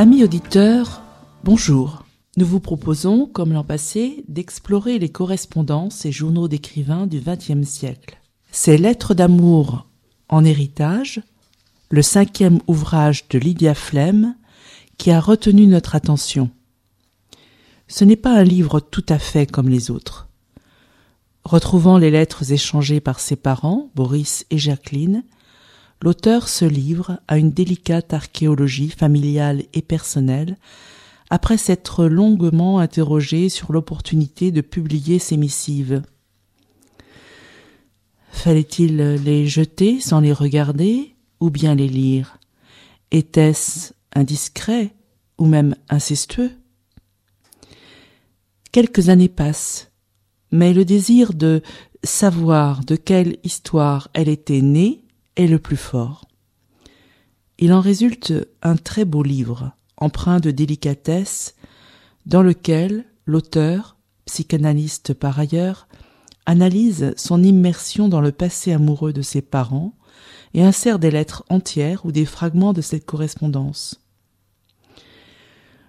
Amis auditeurs, bonjour. Nous vous proposons, comme l'an passé, d'explorer les correspondances et journaux d'écrivains du XXe siècle. Ces lettres d'amour en héritage, le cinquième ouvrage de Lydia Flem, qui a retenu notre attention. Ce n'est pas un livre tout à fait comme les autres. Retrouvant les lettres échangées par ses parents, Boris et Jacqueline, l'auteur se livre à une délicate archéologie familiale et personnelle après s'être longuement interrogé sur l'opportunité de publier ces missives. Fallait-il les jeter sans les regarder ou bien les lire? Était-ce indiscret ou même incestueux? Quelques années passent, mais le désir de savoir de quelle histoire elle était née le plus fort. Il en résulte un très beau livre, empreint de délicatesse, dans lequel l'auteur, psychanalyste par ailleurs, analyse son immersion dans le passé amoureux de ses parents et insère des lettres entières ou des fragments de cette correspondance.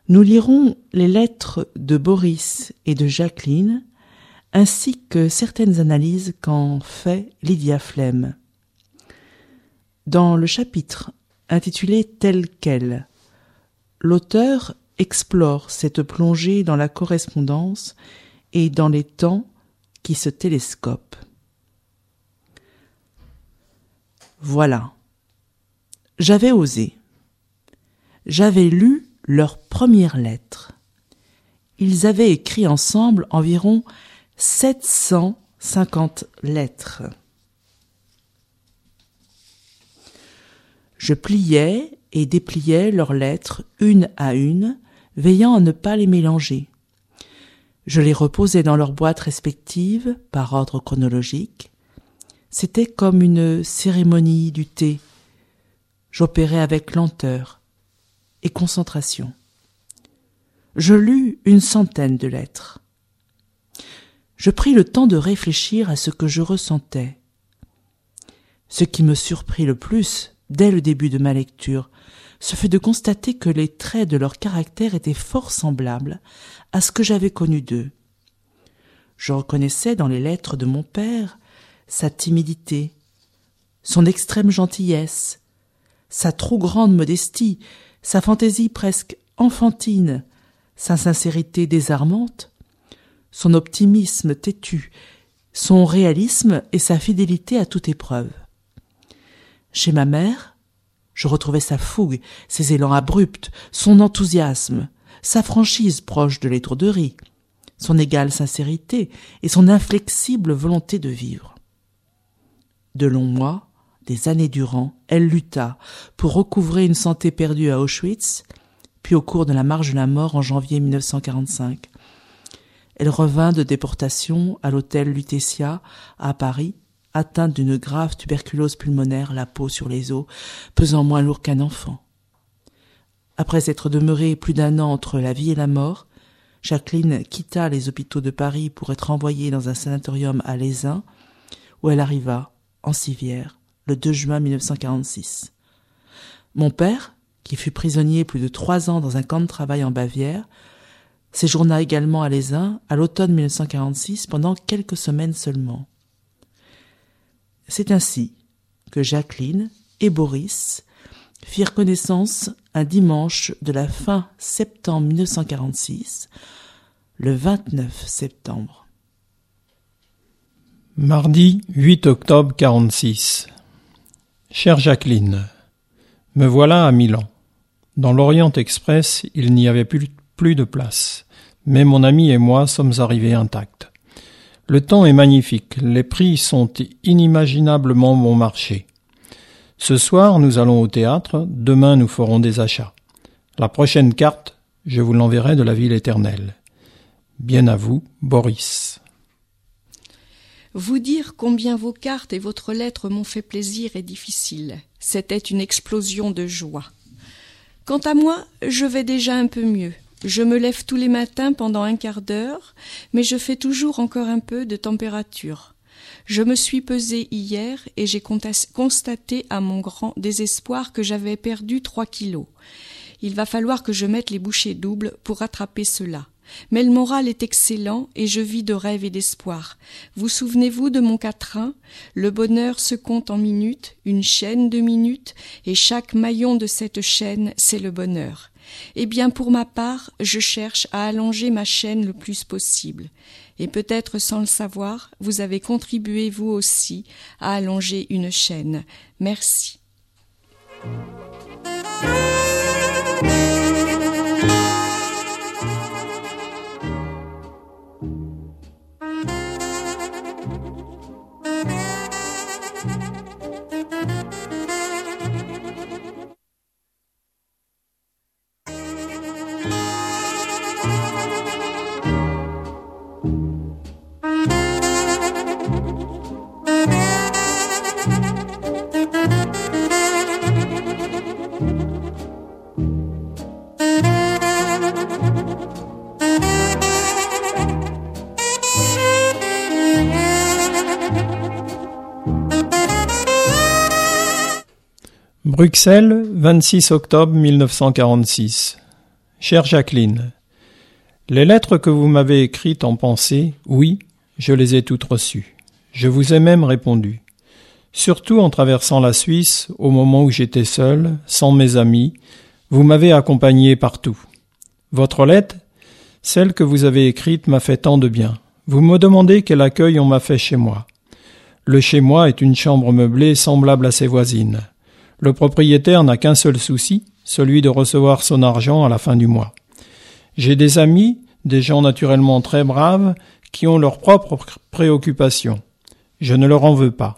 Nous lirons les lettres de Boris et de Jacqueline, ainsi que certaines analyses qu'en fait Lydia Flemme. Dans le chapitre intitulé Tel quel, l'auteur explore cette plongée dans la correspondance et dans les temps qui se télescopent. Voilà. J'avais osé. J'avais lu leurs premières lettres. Ils avaient écrit ensemble environ 750 lettres. Je pliais et dépliais leurs lettres une à une, veillant à ne pas les mélanger. Je les reposais dans leurs boîtes respectives, par ordre chronologique. C'était comme une cérémonie du thé. J'opérais avec lenteur et concentration. Je lus une centaine de lettres. Je pris le temps de réfléchir à ce que je ressentais. Ce qui me surprit le plus, dès le début de ma lecture, ce fut de constater que les traits de leur caractère étaient fort semblables à ce que j'avais connu d'eux. Je reconnaissais dans les lettres de mon père sa timidité, son extrême gentillesse, sa trop grande modestie, sa fantaisie presque enfantine, sa sincérité désarmante, son optimisme têtu, son réalisme et sa fidélité à toute épreuve. Chez ma mère, je retrouvais sa fougue, ses élans abrupts, son enthousiasme, sa franchise proche de l'étourderie, son égale sincérité et son inflexible volonté de vivre. De longs mois, des années durant, elle lutta pour recouvrer une santé perdue à Auschwitz, puis au cours de la marche de la mort en janvier 1945. Elle revint de déportation à l'hôtel Lutetia à Paris atteinte d'une grave tuberculose pulmonaire, la peau sur les os, pesant moins lourd qu'un enfant. Après être demeurée plus d'un an entre la vie et la mort, Jacqueline quitta les hôpitaux de Paris pour être envoyée dans un sanatorium à Lézin, où elle arriva, en civière, le 2 juin 1946. Mon père, qui fut prisonnier plus de trois ans dans un camp de travail en Bavière, séjourna également à Lézin à l'automne 1946 pendant quelques semaines seulement. C'est ainsi que Jacqueline et Boris firent connaissance un dimanche de la fin septembre 1946, le 29 septembre. Mardi 8 octobre 46. Chère Jacqueline, me voilà à Milan. Dans l'Orient Express, il n'y avait plus, plus de place. Mais mon ami et moi sommes arrivés intacts. Le temps est magnifique, les prix sont inimaginablement bon marché. Ce soir, nous allons au théâtre, demain nous ferons des achats. La prochaine carte, je vous l'enverrai de la ville éternelle. Bien à vous, Boris. Vous dire combien vos cartes et votre lettre m'ont fait plaisir est difficile. C'était une explosion de joie. Quant à moi, je vais déjà un peu mieux. Je me lève tous les matins pendant un quart d'heure, mais je fais toujours encore un peu de température. Je me suis pesée hier et j'ai constaté à mon grand désespoir que j'avais perdu trois kilos. Il va falloir que je mette les bouchées doubles pour rattraper cela. Mais le moral est excellent et je vis de rêves et d'espoir. Vous souvenez-vous de mon quatrain? Le bonheur se compte en minutes, une chaîne de minutes, et chaque maillon de cette chaîne, c'est le bonheur. Eh bien, pour ma part, je cherche à allonger ma chaîne le plus possible. Et peut-être sans le savoir, vous avez contribué vous aussi à allonger une chaîne. Merci. Bruxelles, 26 octobre 1946. Chère Jacqueline, les lettres que vous m'avez écrites en pensée, oui, je les ai toutes reçues. Je vous ai même répondu. Surtout en traversant la Suisse, au moment où j'étais seul, sans mes amis, vous m'avez accompagné partout. Votre lettre, celle que vous avez écrite, m'a fait tant de bien. Vous me demandez quel accueil on m'a fait chez moi. Le chez moi est une chambre meublée semblable à ses voisines. Le propriétaire n'a qu'un seul souci, celui de recevoir son argent à la fin du mois. J'ai des amis, des gens naturellement très braves, qui ont leurs propres préoccupations. Je ne leur en veux pas.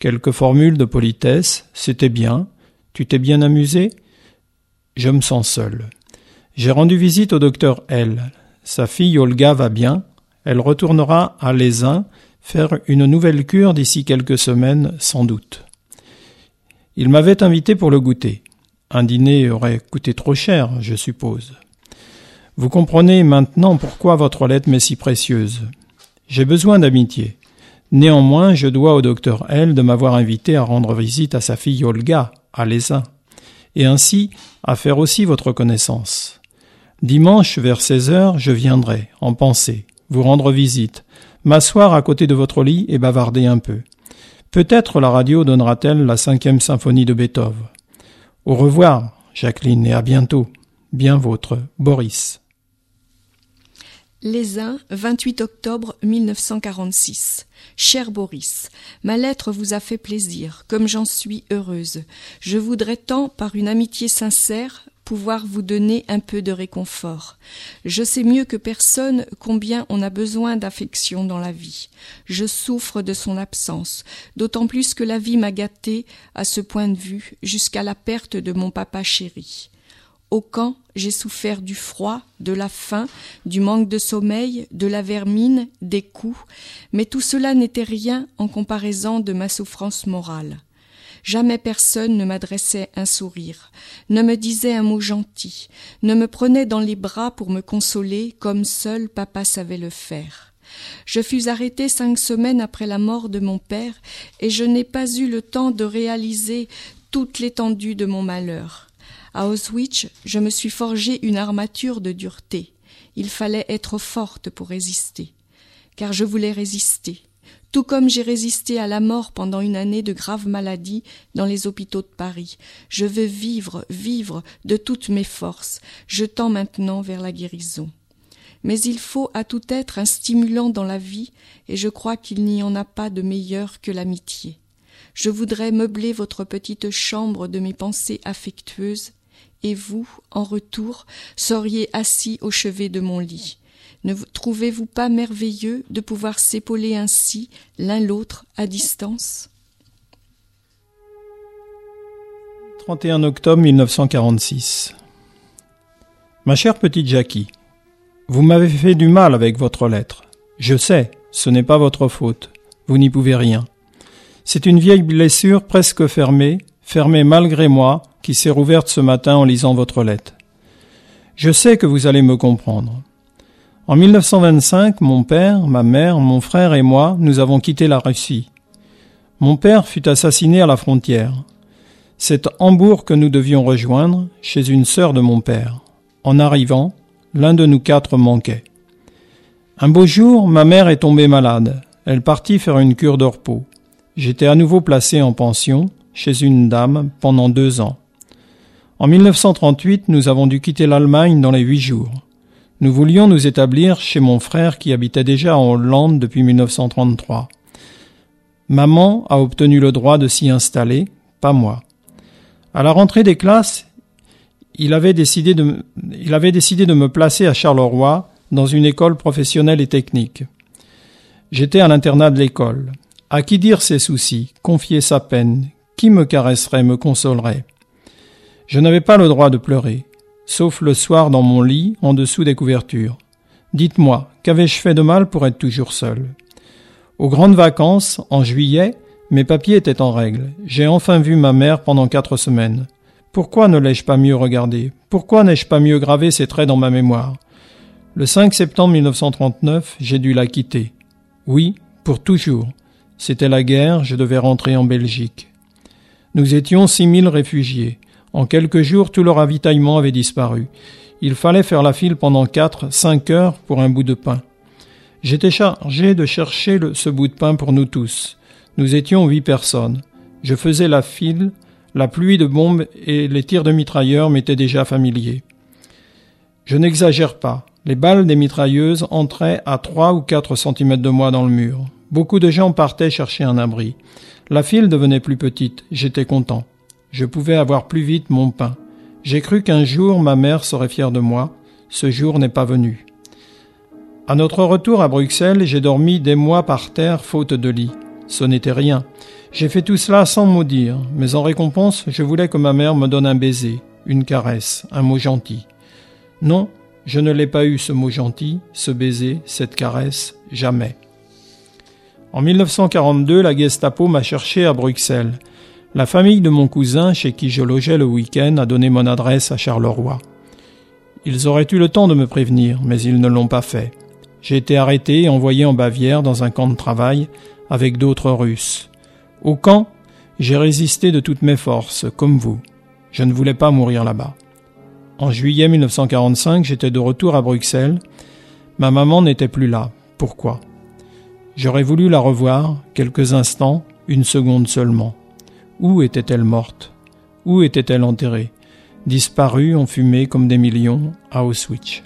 Quelques formules de politesse, c'était bien. Tu t'es bien amusé? Je me sens seul. J'ai rendu visite au docteur L. Sa fille Olga va bien. Elle retournera à Lézin faire une nouvelle cure d'ici quelques semaines, sans doute. Il m'avait invité pour le goûter. Un dîner aurait coûté trop cher, je suppose. Vous comprenez maintenant pourquoi votre lettre m'est si précieuse. J'ai besoin d'amitié. Néanmoins, je dois au docteur L de m'avoir invité à rendre visite à sa fille Olga, à l'ESA, et ainsi à faire aussi votre connaissance. Dimanche, vers seize heures, je viendrai, en pensée, vous rendre visite, m'asseoir à côté de votre lit et bavarder un peu. Peut-être la radio donnera-t-elle la cinquième symphonie de Beethoven. Au revoir, Jacqueline, et à bientôt. Bien votre Boris. Les uns, 28 octobre 1946. Cher Boris, ma lettre vous a fait plaisir, comme j'en suis heureuse. Je voudrais tant, par une amitié sincère, pouvoir vous donner un peu de réconfort. Je sais mieux que personne combien on a besoin d'affection dans la vie. Je souffre de son absence, d'autant plus que la vie m'a gâté à ce point de vue jusqu'à la perte de mon papa chéri. Au camp, j'ai souffert du froid, de la faim, du manque de sommeil, de la vermine, des coups, mais tout cela n'était rien en comparaison de ma souffrance morale. Jamais personne ne m'adressait un sourire, ne me disait un mot gentil, ne me prenait dans les bras pour me consoler comme seul papa savait le faire. Je fus arrêté cinq semaines après la mort de mon père, et je n'ai pas eu le temps de réaliser toute l'étendue de mon malheur. À Auschwitz, je me suis forgé une armature de dureté. Il fallait être forte pour résister. Car je voulais résister tout comme j'ai résisté à la mort pendant une année de grave maladie dans les hôpitaux de Paris. Je veux vivre, vivre de toutes mes forces. Je tends maintenant vers la guérison. Mais il faut à tout être un stimulant dans la vie, et je crois qu'il n'y en a pas de meilleur que l'amitié. Je voudrais meubler votre petite chambre de mes pensées affectueuses, et vous, en retour, seriez assis au chevet de mon lit. Ne trouvez-vous pas merveilleux de pouvoir s'épauler ainsi l'un l'autre à distance? 31 octobre 1946 Ma chère petite Jackie, vous m'avez fait du mal avec votre lettre. Je sais, ce n'est pas votre faute. Vous n'y pouvez rien. C'est une vieille blessure presque fermée, fermée malgré moi, qui s'est rouverte ce matin en lisant votre lettre. Je sais que vous allez me comprendre. En 1925, mon père, ma mère, mon frère et moi, nous avons quitté la Russie. Mon père fut assassiné à la frontière. C'est Hambourg que nous devions rejoindre, chez une sœur de mon père. En arrivant, l'un de nous quatre manquait. Un beau jour, ma mère est tombée malade. Elle partit faire une cure de repos. J'étais à nouveau placé en pension, chez une dame, pendant deux ans. En 1938, nous avons dû quitter l'Allemagne dans les huit jours. Nous voulions nous établir chez mon frère qui habitait déjà en Hollande depuis 1933. Maman a obtenu le droit de s'y installer, pas moi. À la rentrée des classes, il avait décidé de, il avait décidé de me placer à Charleroi dans une école professionnelle et technique. J'étais à l'internat de l'école. À qui dire ses soucis, confier sa peine, qui me caresserait, me consolerait? Je n'avais pas le droit de pleurer, sauf le soir dans mon lit, en dessous des couvertures. Dites-moi, qu'avais-je fait de mal pour être toujours seul? Aux grandes vacances, en juillet, mes papiers étaient en règle. J'ai enfin vu ma mère pendant quatre semaines. Pourquoi ne l'ai-je pas mieux regardé? Pourquoi n'ai-je pas mieux gravé ses traits dans ma mémoire? Le 5 septembre 1939, j'ai dû la quitter. Oui, pour toujours. C'était la guerre, je devais rentrer en Belgique. Nous étions six mille réfugiés. En quelques jours, tout le ravitaillement avait disparu. Il fallait faire la file pendant quatre, cinq heures pour un bout de pain. J'étais chargé de chercher ce bout de pain pour nous tous. Nous étions huit personnes. Je faisais la file, la pluie de bombes et les tirs de mitrailleurs m'étaient déjà familiers. Je n'exagère pas. Les balles des mitrailleuses entraient à trois ou quatre centimètres de moi dans le mur. Beaucoup de gens partaient chercher un abri. La file devenait plus petite. J'étais content. Je pouvais avoir plus vite mon pain. J'ai cru qu'un jour ma mère serait fière de moi. Ce jour n'est pas venu. À notre retour à Bruxelles, j'ai dormi des mois par terre faute de lit. Ce n'était rien. J'ai fait tout cela sans maudire, mais en récompense, je voulais que ma mère me donne un baiser, une caresse, un mot gentil. Non, je ne l'ai pas eu ce mot gentil, ce baiser, cette caresse, jamais. En 1942, la Gestapo m'a cherché à Bruxelles. La famille de mon cousin, chez qui je logeais le week-end, a donné mon adresse à Charleroi. Ils auraient eu le temps de me prévenir, mais ils ne l'ont pas fait. J'ai été arrêté et envoyé en Bavière dans un camp de travail avec d'autres Russes. Au camp, j'ai résisté de toutes mes forces, comme vous. Je ne voulais pas mourir là-bas. En juillet 1945, j'étais de retour à Bruxelles. Ma maman n'était plus là. Pourquoi? J'aurais voulu la revoir, quelques instants, une seconde seulement. Où était-elle morte? Où était-elle enterrée? Disparue, enfumée comme des millions, à Auschwitz.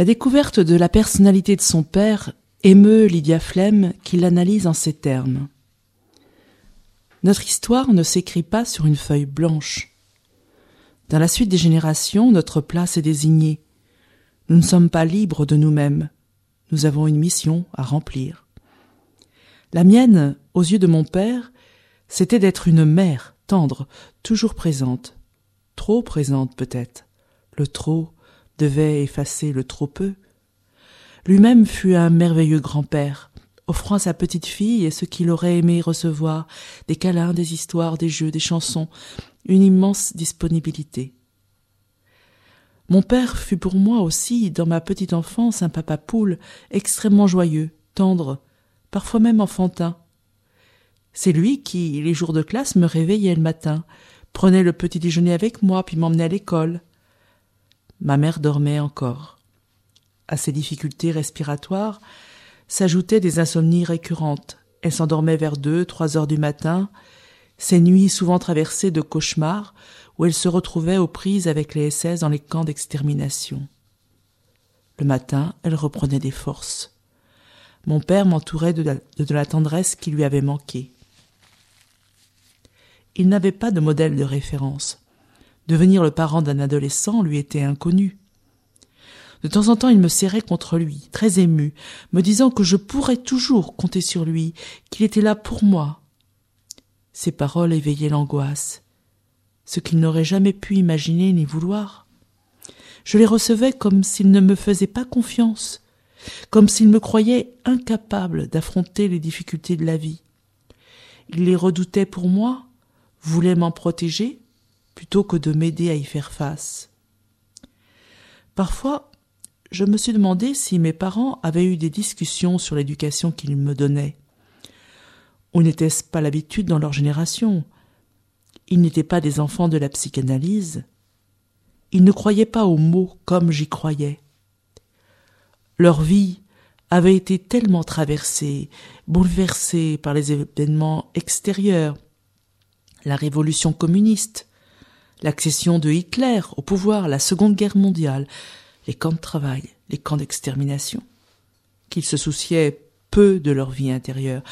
La découverte de la personnalité de son père émeut Lydia Flem qui l'analyse en ces termes. Notre histoire ne s'écrit pas sur une feuille blanche. Dans la suite des générations, notre place est désignée. Nous ne sommes pas libres de nous-mêmes. Nous avons une mission à remplir. La mienne, aux yeux de mon père, c'était d'être une mère tendre, toujours présente. Trop présente peut-être. Le trop devait effacer le trop peu. Lui-même fut un merveilleux grand-père, offrant à sa petite fille et ce qu'il aurait aimé recevoir, des câlins, des histoires, des jeux, des chansons, une immense disponibilité. Mon père fut pour moi aussi, dans ma petite enfance, un papa poule, extrêmement joyeux, tendre, parfois même enfantin. C'est lui qui, les jours de classe, me réveillait le matin, prenait le petit déjeuner avec moi, puis m'emmenait à l'école. Ma mère dormait encore. à ses difficultés respiratoires s'ajoutaient des insomnies récurrentes. Elle s'endormait vers deux, trois heures du matin, ses nuits souvent traversées de cauchemars où elle se retrouvait aux prises avec les SS dans les camps d'extermination. Le matin, elle reprenait des forces. Mon père m'entourait de, de la tendresse qui lui avait manqué. Il n'avait pas de modèle de référence. Devenir le parent d'un adolescent lui était inconnu. De temps en temps, il me serrait contre lui, très ému, me disant que je pourrais toujours compter sur lui, qu'il était là pour moi. Ces paroles éveillaient l'angoisse, ce qu'il n'aurait jamais pu imaginer ni vouloir. Je les recevais comme s'il ne me faisait pas confiance, comme s'il me croyait incapable d'affronter les difficultés de la vie. Il les redoutait pour moi, voulait m'en protéger, plutôt que de m'aider à y faire face. Parfois, je me suis demandé si mes parents avaient eu des discussions sur l'éducation qu'ils me donnaient. Ou n'était-ce pas l'habitude dans leur génération? Ils n'étaient pas des enfants de la psychanalyse. Ils ne croyaient pas aux mots comme j'y croyais. Leur vie avait été tellement traversée, bouleversée par les événements extérieurs, la révolution communiste, l'accession de Hitler au pouvoir, la Seconde Guerre mondiale, les camps de travail, les camps d'extermination, qu'ils se souciaient peu de leur vie intérieure.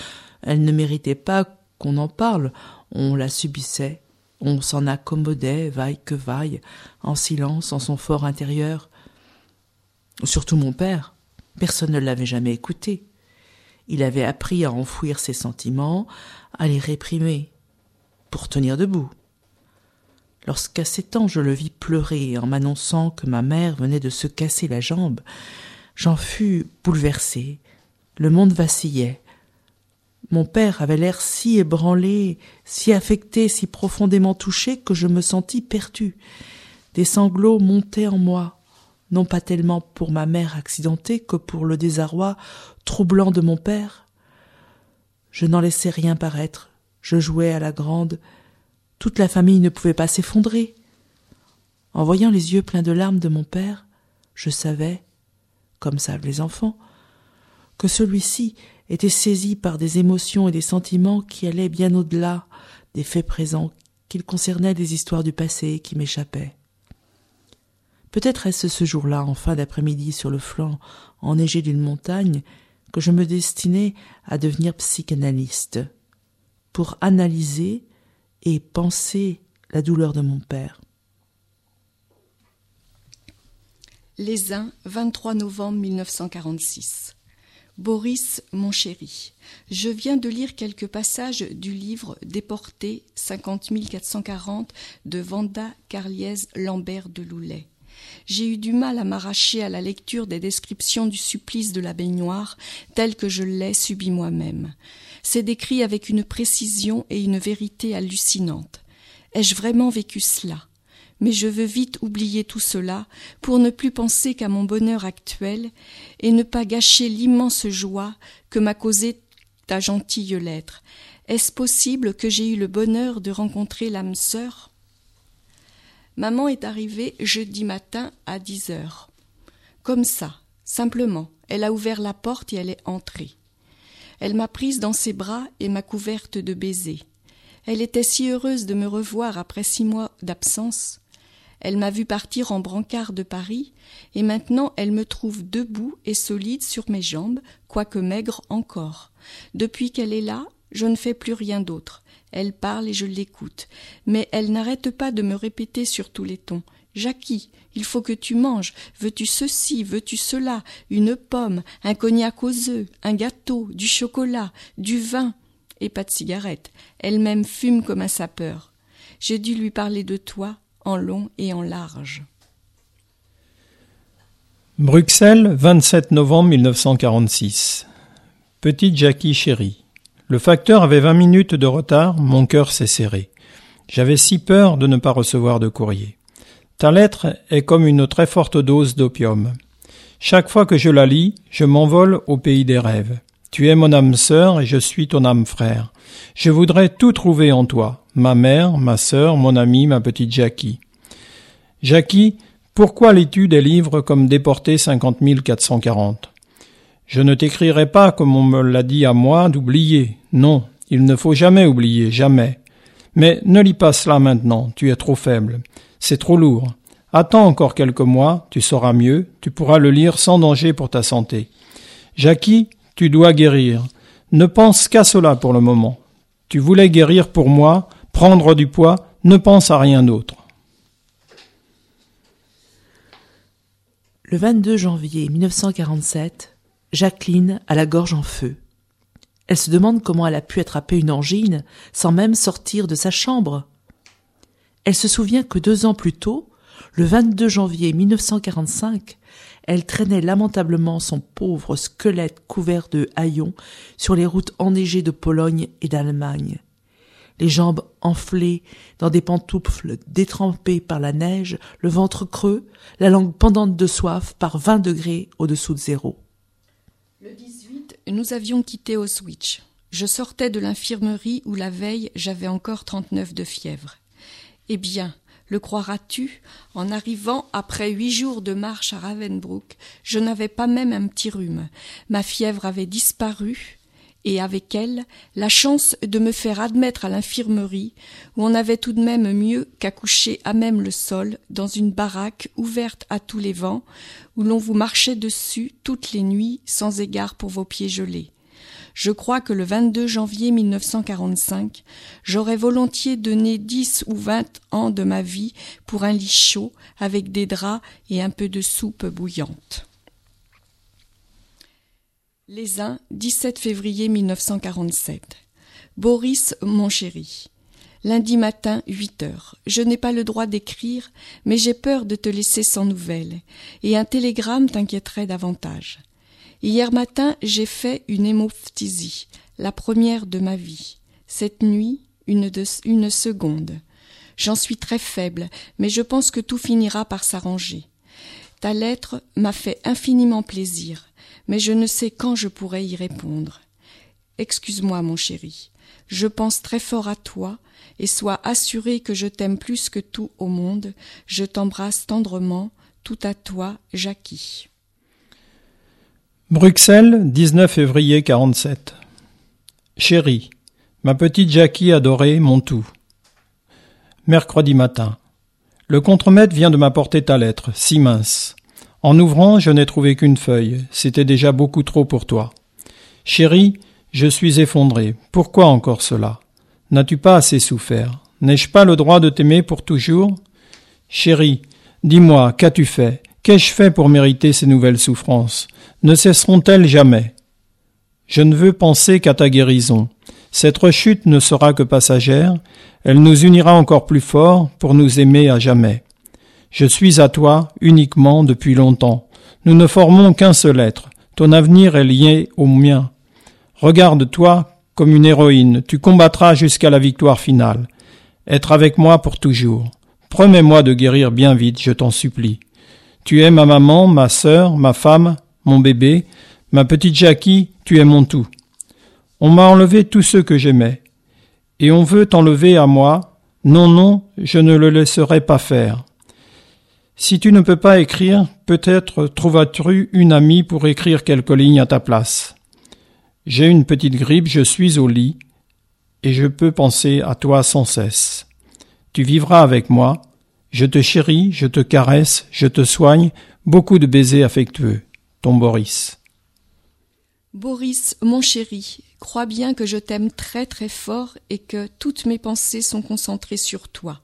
Elle ne méritait pas qu'on en parle, on la subissait, on s'en accommodait, vaille que vaille, en silence, en son fort intérieur. Surtout mon père, personne ne l'avait jamais écouté. Il avait appris à enfouir ses sentiments, à les réprimer, pour tenir debout. Lorsqu'à sept ans je le vis pleurer en m'annonçant que ma mère venait de se casser la jambe, j'en fus bouleversé. Le monde vacillait. Mon père avait l'air si ébranlé, si affecté, si profondément touché que je me sentis perdu. Des sanglots montaient en moi, non pas tellement pour ma mère accidentée que pour le désarroi troublant de mon père. Je n'en laissais rien paraître. Je jouais à la grande, toute la famille ne pouvait pas s'effondrer. En voyant les yeux pleins de larmes de mon père, je savais, comme savent les enfants, que celui-ci était saisi par des émotions et des sentiments qui allaient bien au-delà des faits présents, qu'il concernait des histoires du passé qui m'échappaient. Peut-être est-ce ce jour-là, en fin d'après-midi, sur le flanc enneigé d'une montagne, que je me destinais à devenir psychanalyste, pour analyser et penser la douleur de mon père. Les uns, 23 novembre 1946. Boris, mon chéri, je viens de lire quelques passages du livre Déporté 50 440 de Vanda Carliès Lambert de Loulet. J'ai eu du mal à m'arracher à la lecture des descriptions du supplice de la baignoire tel que je l'ai subi moi-même. C'est décrit avec une précision et une vérité hallucinantes. Ai-je vraiment vécu cela? Mais je veux vite oublier tout cela pour ne plus penser qu'à mon bonheur actuel et ne pas gâcher l'immense joie que m'a causée ta gentille lettre. Est-ce possible que j'ai eu le bonheur de rencontrer l'âme sœur? Maman est arrivée jeudi matin à dix heures. Comme ça, simplement, elle a ouvert la porte et elle est entrée. Elle m'a prise dans ses bras et m'a couverte de baisers. Elle était si heureuse de me revoir après six mois d'absence. Elle m'a vu partir en brancard de Paris, et maintenant elle me trouve debout et solide sur mes jambes, quoique maigre encore. Depuis qu'elle est là, je ne fais plus rien d'autre. Elle parle et je l'écoute, mais elle n'arrête pas de me répéter sur tous les tons. Jackie, il faut que tu manges. Veux-tu ceci, veux-tu cela, une pomme, un cognac aux œufs, un gâteau, du chocolat, du vin, et pas de cigarette. Elle-même fume comme un sapeur. J'ai dû lui parler de toi, en long et en large. Bruxelles, 27 novembre 1946. Petite Jackie chérie. Le facteur avait vingt minutes de retard, mon cœur s'est serré. J'avais si peur de ne pas recevoir de courrier. Ta lettre est comme une très forte dose d'opium. Chaque fois que je la lis, je m'envole au pays des rêves. Tu es mon âme sœur et je suis ton âme frère. Je voudrais tout trouver en toi, ma mère, ma sœur, mon ami, ma petite Jackie. Jackie, Pourquoi lis-tu des livres comme Déporté 50 440 Je ne t'écrirai pas, comme on me l'a dit à moi, d'oublier. Non, il ne faut jamais oublier, jamais. Mais ne lis pas cela maintenant, tu es trop faible. C'est trop lourd. Attends encore quelques mois, tu sauras mieux, tu pourras le lire sans danger pour ta santé. Jackie, tu dois guérir. Ne pense qu'à cela pour le moment. Tu voulais guérir pour moi, prendre du poids, ne pense à rien d'autre. Le 22 janvier 1947, Jacqueline a la gorge en feu. Elle se demande comment elle a pu attraper une angine sans même sortir de sa chambre. Elle se souvient que deux ans plus tôt, le 22 janvier 1945, elle traînait lamentablement son pauvre squelette couvert de haillons sur les routes enneigées de Pologne et d'Allemagne les jambes enflées dans des pantoufles détrempées par la neige, le ventre creux, la langue pendante de soif par vingt degrés au-dessous de zéro. Le 18, nous avions quitté Auschwitz. Je sortais de l'infirmerie où la veille j'avais encore trente-neuf de fièvre. Eh bien, le croiras-tu, en arrivant après huit jours de marche à Ravensbrück, je n'avais pas même un petit rhume. Ma fièvre avait disparu, et avec elle la chance de me faire admettre à l'infirmerie, où on avait tout de même mieux qu'à coucher à même le sol, dans une baraque ouverte à tous les vents, où l'on vous marchait dessus toutes les nuits sans égard pour vos pieds gelés. Je crois que le 22 janvier 1945, j'aurais volontiers donné dix ou vingt ans de ma vie pour un lit chaud avec des draps et un peu de soupe bouillante. Les uns, 17 février 1947. Boris, mon chéri. Lundi matin, 8 heures. Je n'ai pas le droit d'écrire, mais j'ai peur de te laisser sans nouvelles, et un télégramme t'inquiéterait davantage. Hier matin, j'ai fait une hémophthisie, la première de ma vie. Cette nuit, une, une seconde. J'en suis très faible, mais je pense que tout finira par s'arranger. Ta lettre m'a fait infiniment plaisir mais je ne sais quand je pourrai y répondre. Excuse-moi, mon chéri, je pense très fort à toi, et sois assuré que je t'aime plus que tout au monde, je t'embrasse tendrement, tout à toi, Jackie. Bruxelles, 19 février 47. Chérie, ma petite Jackie adorée, mon tout. Mercredi matin. Le contremaître vient de m'apporter ta lettre, si mince. En ouvrant, je n'ai trouvé qu'une feuille. C'était déjà beaucoup trop pour toi. Chérie, je suis effondré. Pourquoi encore cela? N'as-tu pas assez souffert? N'ai-je pas le droit de t'aimer pour toujours? Chérie, dis-moi, qu'as-tu fait? Qu'ai-je fait pour mériter ces nouvelles souffrances? Ne cesseront-elles jamais? Je ne veux penser qu'à ta guérison. Cette rechute ne sera que passagère, elle nous unira encore plus fort pour nous aimer à jamais. Je suis à toi uniquement depuis longtemps. Nous ne formons qu'un seul être. Ton avenir est lié au mien. Regarde-toi comme une héroïne. Tu combattras jusqu'à la victoire finale. Être avec moi pour toujours. Promets-moi de guérir bien vite, je t'en supplie. Tu es ma maman, ma sœur, ma femme, mon bébé, ma petite Jackie, tu es mon tout. On m'a enlevé tous ceux que j'aimais. Et on veut t'enlever à moi. Non, non, je ne le laisserai pas faire. Si tu ne peux pas écrire, peut-être trouveras-tu une amie pour écrire quelques lignes à ta place. J'ai une petite grippe, je suis au lit, et je peux penser à toi sans cesse. Tu vivras avec moi, je te chéris, je te caresse, je te soigne, beaucoup de baisers affectueux. Ton Boris. Boris, mon chéri, crois bien que je t'aime très très fort et que toutes mes pensées sont concentrées sur toi.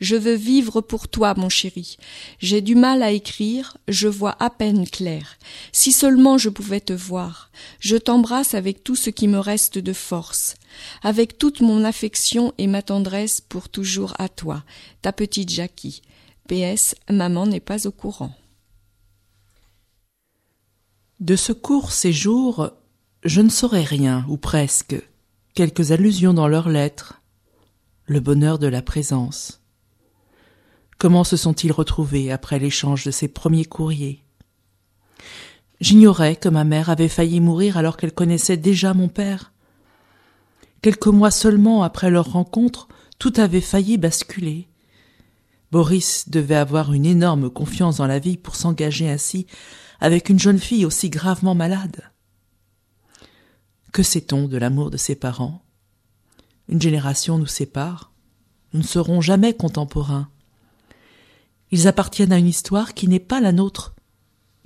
Je veux vivre pour toi, mon chéri. J'ai du mal à écrire, je vois à peine clair. Si seulement je pouvais te voir. Je t'embrasse avec tout ce qui me reste de force, avec toute mon affection et ma tendresse pour toujours à toi, ta petite Jackie. PS, maman n'est pas au courant. De ce court séjour, je ne saurais rien, ou presque, quelques allusions dans leurs lettres, le bonheur de la présence. Comment se sont-ils retrouvés après l'échange de ces premiers courriers? J'ignorais que ma mère avait failli mourir alors qu'elle connaissait déjà mon père. Quelques mois seulement après leur rencontre, tout avait failli basculer. Boris devait avoir une énorme confiance dans la vie pour s'engager ainsi avec une jeune fille aussi gravement malade. Que sait-on de l'amour de ses parents? Une génération nous sépare. Nous ne serons jamais contemporains. Ils appartiennent à une histoire qui n'est pas la nôtre,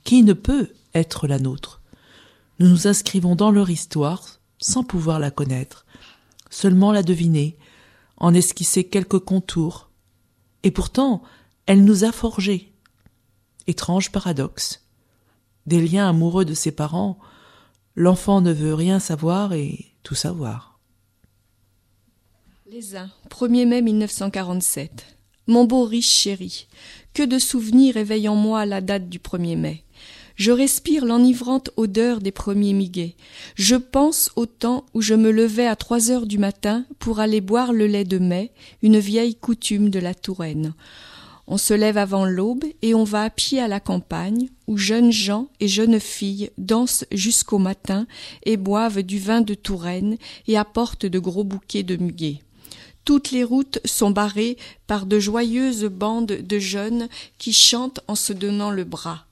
qui ne peut être la nôtre. Nous nous inscrivons dans leur histoire sans pouvoir la connaître, seulement la deviner, en esquisser quelques contours. Et pourtant, elle nous a forgés. Étrange paradoxe. Des liens amoureux de ses parents, l'enfant ne veut rien savoir et tout savoir. Les uns, 1er mai 1947. Mon beau riche chéri, que de souvenirs éveillent en moi la date du 1er mai. Je respire l'enivrante odeur des premiers miguets. Je pense au temps où je me levais à trois heures du matin pour aller boire le lait de mai, une vieille coutume de la Touraine. On se lève avant l'aube et on va à pied à la campagne, où jeunes gens et jeunes filles dansent jusqu'au matin et boivent du vin de Touraine et apportent de gros bouquets de muguets. Toutes les routes sont barrées par de joyeuses bandes de jeunes qui chantent en se donnant le bras.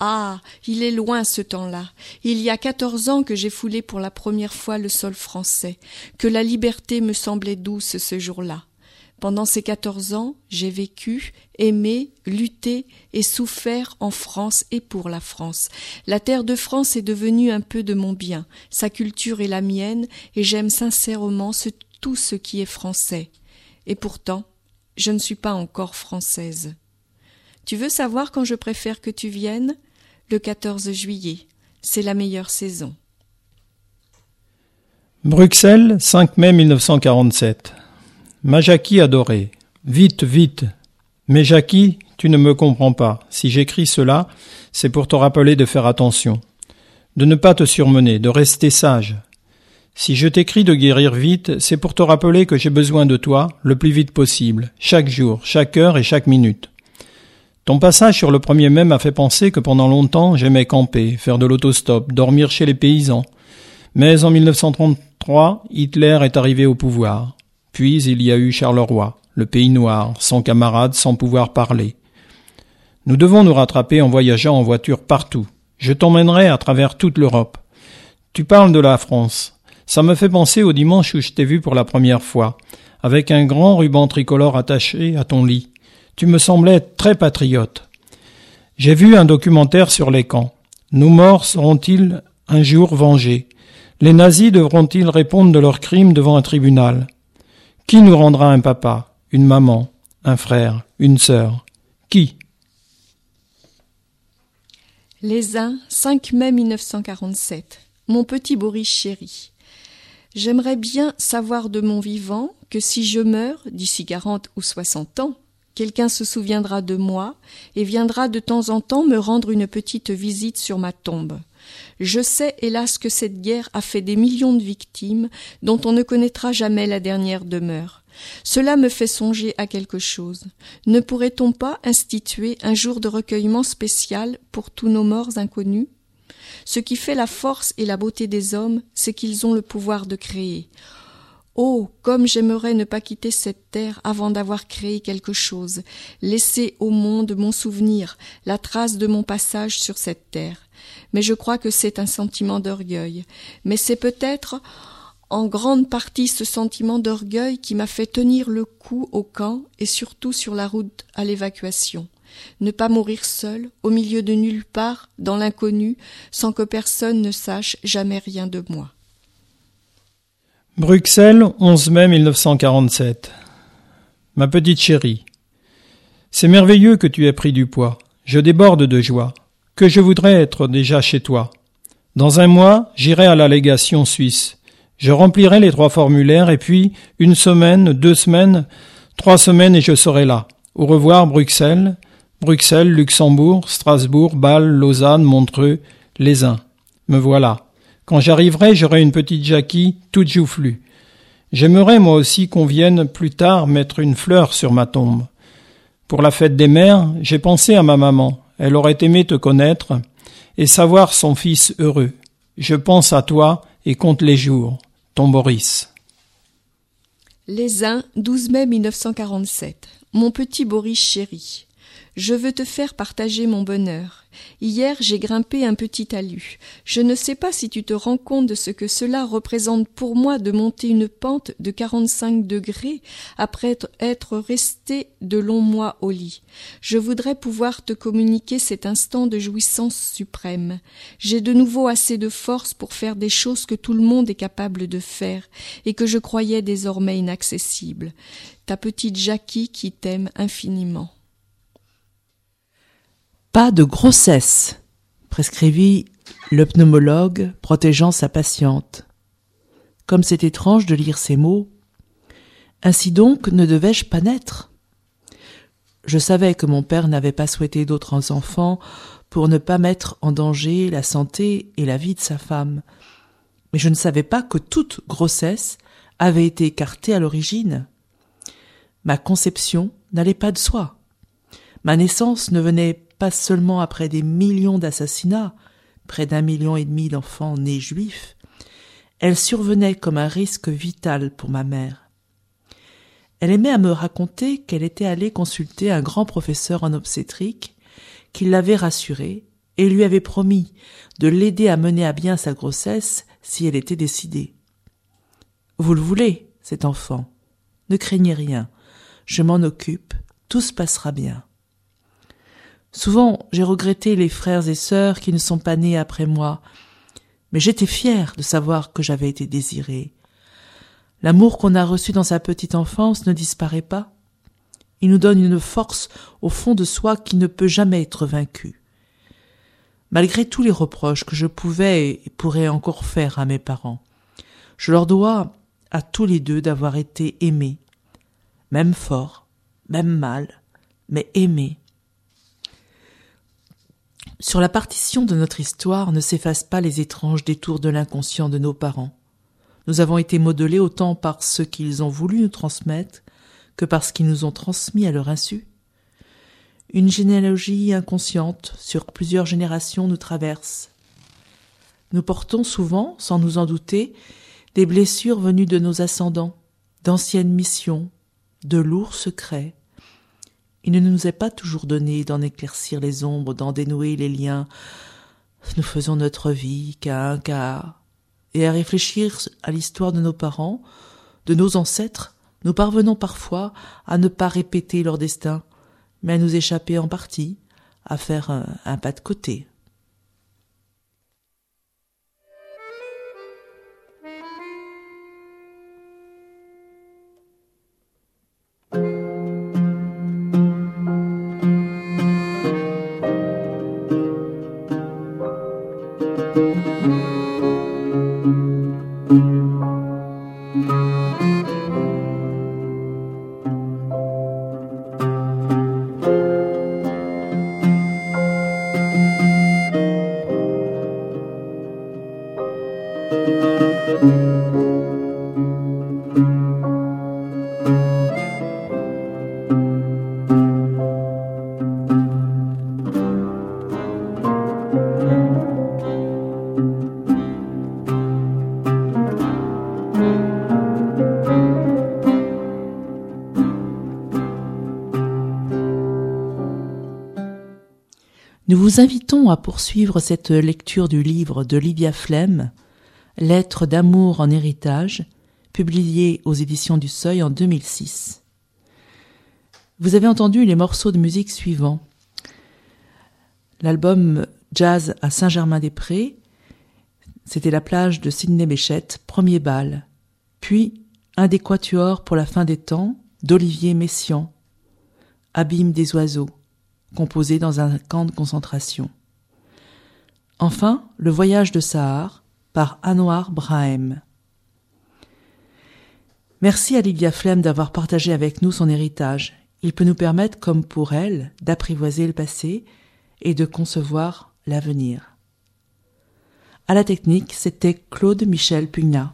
Ah. Il est loin ce temps-là. Il y a quatorze ans que j'ai foulé pour la première fois le sol français, que la liberté me semblait douce ce jour-là. Pendant ces quatorze ans, j'ai vécu, aimé, lutté et souffert en France et pour la France. La terre de France est devenue un peu de mon bien, sa culture est la mienne, et j'aime sincèrement tout ce qui est français. Et pourtant, je ne suis pas encore française. Tu veux savoir quand je préfère que tu viennes? Le 14 juillet. C'est la meilleure saison. Bruxelles, 5 mai 1947. Ma Jackie adorée. Vite, vite. Mais Jackie, tu ne me comprends pas. Si j'écris cela, c'est pour te rappeler de faire attention, de ne pas te surmener, de rester sage. Si je t'écris de guérir vite, c'est pour te rappeler que j'ai besoin de toi le plus vite possible, chaque jour, chaque heure et chaque minute. Ton passage sur le premier mai m'a fait penser que pendant longtemps j'aimais camper, faire de l'autostop, dormir chez les paysans. Mais en 1933, Hitler est arrivé au pouvoir. Puis il y a eu Charleroi, le pays noir, sans camarades, sans pouvoir parler. Nous devons nous rattraper en voyageant en voiture partout. Je t'emmènerai à travers toute l'Europe. Tu parles de la France. Ça me fait penser au dimanche où je t'ai vu pour la première fois, avec un grand ruban tricolore attaché à ton lit. Tu me semblais très patriote. J'ai vu un documentaire sur les camps. Nos morts seront-ils un jour vengés? Les nazis devront-ils répondre de leurs crimes devant un tribunal? Qui nous rendra un papa, une maman, un frère, une sœur? Qui? Les uns, 5 mai 1947. Mon petit Boris chéri. J'aimerais bien savoir de mon vivant que si je meurs d'ici quarante ou soixante ans, Quelqu'un se souviendra de moi et viendra de temps en temps me rendre une petite visite sur ma tombe. Je sais, hélas, que cette guerre a fait des millions de victimes dont on ne connaîtra jamais la dernière demeure. Cela me fait songer à quelque chose. Ne pourrait-on pas instituer un jour de recueillement spécial pour tous nos morts inconnus? Ce qui fait la force et la beauté des hommes, c'est qu'ils ont le pouvoir de créer. Oh, comme j'aimerais ne pas quitter cette terre avant d'avoir créé quelque chose, laisser au monde mon souvenir, la trace de mon passage sur cette terre. Mais je crois que c'est un sentiment d'orgueil. Mais c'est peut-être en grande partie ce sentiment d'orgueil qui m'a fait tenir le coup au camp et surtout sur la route à l'évacuation. Ne pas mourir seul, au milieu de nulle part, dans l'inconnu, sans que personne ne sache jamais rien de moi. Bruxelles, 11 mai 1947. Ma petite chérie, c'est merveilleux que tu aies pris du poids. Je déborde de joie. Que je voudrais être déjà chez toi. Dans un mois, j'irai à la légation suisse. Je remplirai les trois formulaires et puis, une semaine, deux semaines, trois semaines et je serai là. Au revoir, Bruxelles. Bruxelles, Luxembourg, Strasbourg, Bâle, Lausanne, Montreux, les uns. Me voilà. Quand j'arriverai, j'aurai une petite Jackie toute joufflue. J'aimerais moi aussi qu'on vienne plus tard mettre une fleur sur ma tombe. Pour la fête des mères, j'ai pensé à ma maman. Elle aurait aimé te connaître et savoir son fils heureux. Je pense à toi et compte les jours. Ton Boris. Les uns, 12 mai 1947. Mon petit Boris chéri, je veux te faire partager mon bonheur. Hier j'ai grimpé un petit talus. Je ne sais pas si tu te rends compte de ce que cela représente pour moi de monter une pente de quarante-cinq degrés après être resté de longs mois au lit. Je voudrais pouvoir te communiquer cet instant de jouissance suprême. J'ai de nouveau assez de force pour faire des choses que tout le monde est capable de faire et que je croyais désormais inaccessibles. Ta petite Jackie qui t'aime infiniment. Pas de grossesse, prescrivit le pneumologue, protégeant sa patiente. Comme c'est étrange de lire ces mots. Ainsi donc ne devais-je pas naître? Je savais que mon père n'avait pas souhaité d'autres enfants pour ne pas mettre en danger la santé et la vie de sa femme. Mais je ne savais pas que toute grossesse avait été écartée à l'origine. Ma conception n'allait pas de soi. Ma naissance ne venait pas seulement après des millions d'assassinats, près d'un million et demi d'enfants nés juifs, elle survenait comme un risque vital pour ma mère. Elle aimait à me raconter qu'elle était allée consulter un grand professeur en obstétrique, qui l'avait rassurée et lui avait promis de l'aider à mener à bien sa grossesse si elle était décidée. Vous le voulez, cet enfant. Ne craignez rien. Je m'en occupe. Tout se passera bien. Souvent, j'ai regretté les frères et sœurs qui ne sont pas nés après moi, mais j'étais fière de savoir que j'avais été désirée. L'amour qu'on a reçu dans sa petite enfance ne disparaît pas. Il nous donne une force au fond de soi qui ne peut jamais être vaincue. Malgré tous les reproches que je pouvais et pourrais encore faire à mes parents, je leur dois à tous les deux d'avoir été aimés, même fort, même mal, mais aimés, sur la partition de notre histoire ne s'effacent pas les étranges détours de l'inconscient de nos parents. Nous avons été modelés autant par ce qu'ils ont voulu nous transmettre que par ce qu'ils nous ont transmis à leur insu. Une généalogie inconsciente sur plusieurs générations nous traverse. Nous portons souvent, sans nous en douter, des blessures venues de nos ascendants, d'anciennes missions, de lourds secrets, il ne nous est pas toujours donné d'en éclaircir les ombres, d'en dénouer les liens. Nous faisons notre vie qu'à un quart. Et à réfléchir à l'histoire de nos parents, de nos ancêtres, nous parvenons parfois à ne pas répéter leur destin, mais à nous échapper en partie, à faire un, un pas de côté. Nous vous invitons à poursuivre cette lecture du livre de Lydia Flem, Lettres d'amour en héritage, publié aux éditions du Seuil en 2006. Vous avez entendu les morceaux de musique suivants. L'album Jazz à Saint-Germain-des-Prés, c'était la plage de Sidney Béchette, premier bal. Puis un des quatuors pour la fin des temps d'Olivier Messiaen, Abîme des oiseaux composé dans un camp de concentration. Enfin, Le voyage de Sahar par Anwar Brahim. Merci à Lydia Flem d'avoir partagé avec nous son héritage. Il peut nous permettre, comme pour elle, d'apprivoiser le passé et de concevoir l'avenir. À la technique, c'était Claude Michel Pugnat.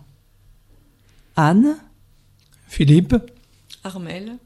Anne? Philippe? Armel